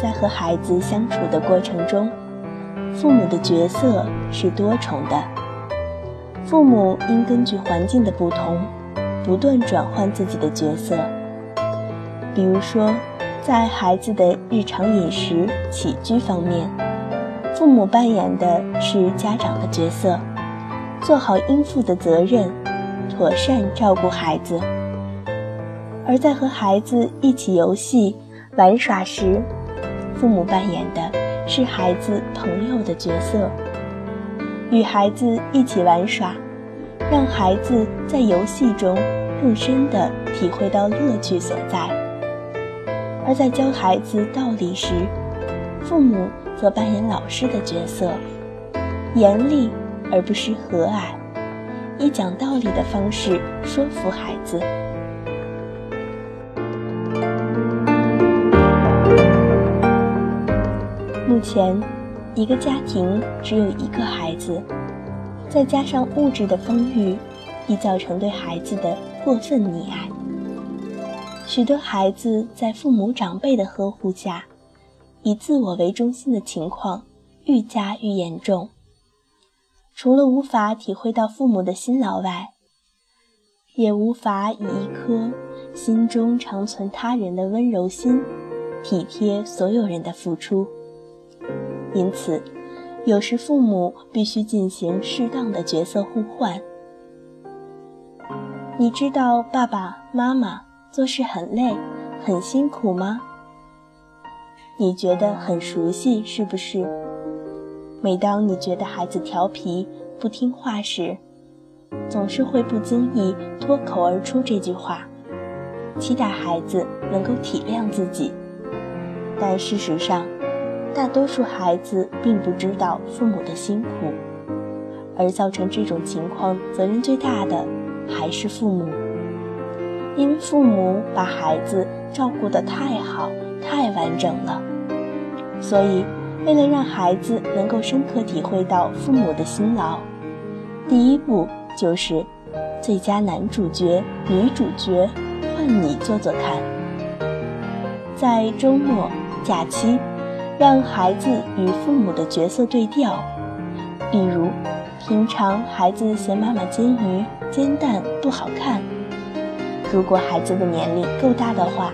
在和孩子相处的过程中，父母的角色是多重的。父母应根据环境的不同，不断转换自己的角色。比如说，在孩子的日常饮食起居方面，父母扮演的是家长的角色，做好应负的责任，妥善照顾孩子；而在和孩子一起游戏。玩耍时，父母扮演的是孩子朋友的角色，与孩子一起玩耍，让孩子在游戏中更深地体会到乐趣所在；而在教孩子道理时，父母则扮演老师的角色，严厉而不失和蔼，以讲道理的方式说服孩子。目前，一个家庭只有一个孩子，再加上物质的丰裕，易造成对孩子的过分溺爱。许多孩子在父母长辈的呵护下，以自我为中心的情况愈加愈严重。除了无法体会到父母的辛劳外，也无法以一颗心中常存他人的温柔心，体贴所有人的付出。因此，有时父母必须进行适当的角色互换。你知道爸爸妈妈做事很累、很辛苦吗？你觉得很熟悉是不是？每当你觉得孩子调皮不听话时，总是会不经意脱口而出这句话，期待孩子能够体谅自己。但事实上，大多数孩子并不知道父母的辛苦，而造成这种情况责任最大的还是父母，因为父母把孩子照顾得太好、太完整了。所以，为了让孩子能够深刻体会到父母的辛劳，第一步就是最佳男主角、女主角换你做做看，在周末、假期。让孩子与父母的角色对调，比如，平常孩子嫌妈妈煎鱼、煎蛋不好看，如果孩子的年龄够大的话，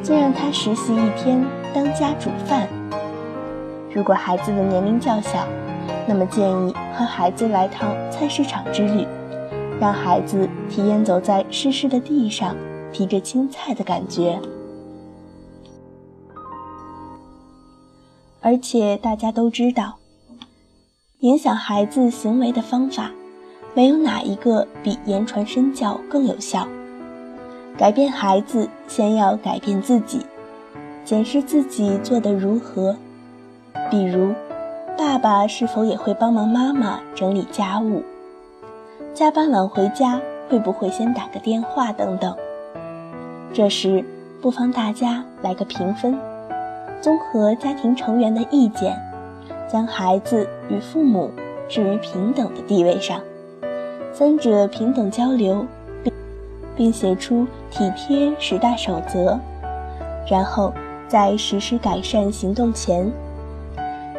就让他实习一天当家煮饭；如果孩子的年龄较小，那么建议和孩子来趟菜市场之旅，让孩子体验走在湿湿的地上提着青菜的感觉。而且大家都知道，影响孩子行为的方法，没有哪一个比言传身教更有效。改变孩子，先要改变自己，检视自己做得如何。比如，爸爸是否也会帮忙妈妈整理家务？加班晚回家会不会先打个电话？等等。这时，不妨大家来个评分。综合家庭成员的意见，将孩子与父母置于平等的地位上，三者平等交流，并并写出体贴十大守则。然后在实施改善行动前，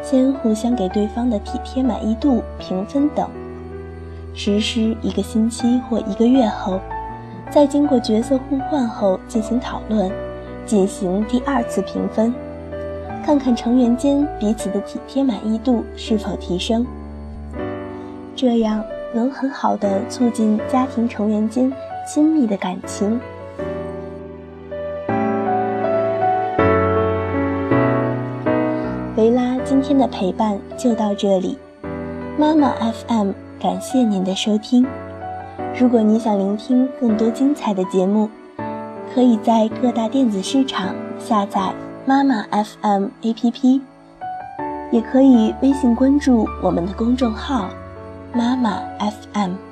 先互相给对方的体贴满意度评分等。实施一个星期或一个月后，在经过角色互换后进行讨论，进行第二次评分。看看成员间彼此的体贴满意度是否提升，这样能很好的促进家庭成员间亲密的感情。维拉今天的陪伴就到这里，妈妈 FM 感谢您的收听。如果你想聆听更多精彩的节目，可以在各大电子市场下载。妈妈 FM APP，也可以微信关注我们的公众号“妈妈 FM”。